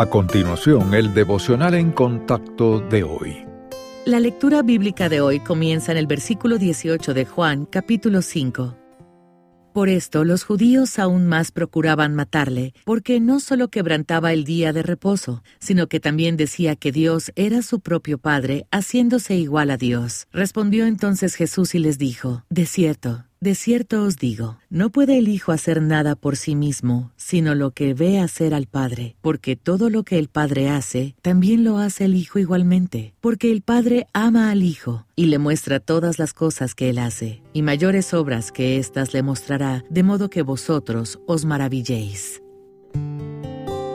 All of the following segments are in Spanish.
A continuación, el devocional en contacto de hoy. La lectura bíblica de hoy comienza en el versículo 18 de Juan, capítulo 5. Por esto los judíos aún más procuraban matarle, porque no solo quebrantaba el día de reposo, sino que también decía que Dios era su propio Padre, haciéndose igual a Dios. Respondió entonces Jesús y les dijo, De cierto, de cierto os digo, no puede el Hijo hacer nada por sí mismo, sino lo que ve hacer al Padre, porque todo lo que el Padre hace, también lo hace el Hijo igualmente, porque el Padre ama al Hijo y le muestra todas las cosas que él hace, y mayores obras que éstas le mostrará, de modo que vosotros os maravilléis.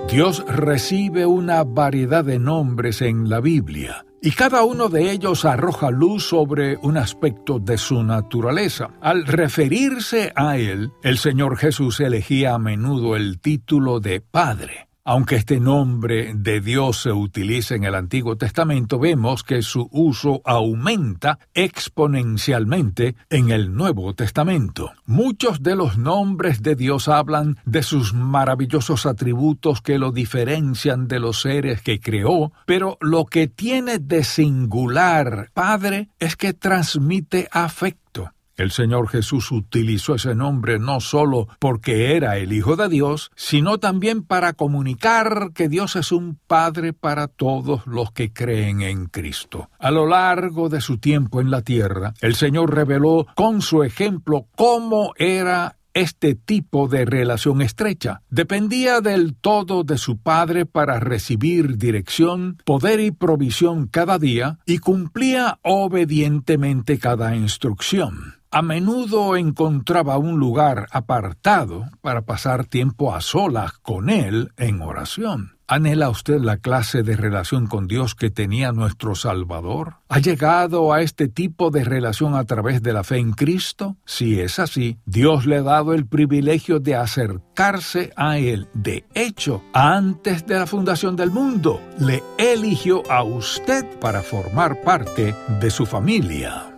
Dios recibe una variedad de nombres en la Biblia y cada uno de ellos arroja luz sobre un aspecto de su naturaleza. Al referirse a él, el Señor Jesús elegía a menudo el título de Padre. Aunque este nombre de Dios se utiliza en el Antiguo Testamento, vemos que su uso aumenta exponencialmente en el Nuevo Testamento. Muchos de los nombres de Dios hablan de sus maravillosos atributos que lo diferencian de los seres que creó, pero lo que tiene de singular Padre es que transmite afecto. El Señor Jesús utilizó ese nombre no solo porque era el Hijo de Dios, sino también para comunicar que Dios es un Padre para todos los que creen en Cristo. A lo largo de su tiempo en la tierra, el Señor reveló con su ejemplo cómo era este tipo de relación estrecha. Dependía del todo de su Padre para recibir dirección, poder y provisión cada día y cumplía obedientemente cada instrucción a menudo encontraba un lugar apartado para pasar tiempo a solas con Él en oración. ¿Anhela usted la clase de relación con Dios que tenía nuestro Salvador? ¿Ha llegado a este tipo de relación a través de la fe en Cristo? Si es así, Dios le ha dado el privilegio de acercarse a Él. De hecho, antes de la fundación del mundo, le eligió a usted para formar parte de su familia.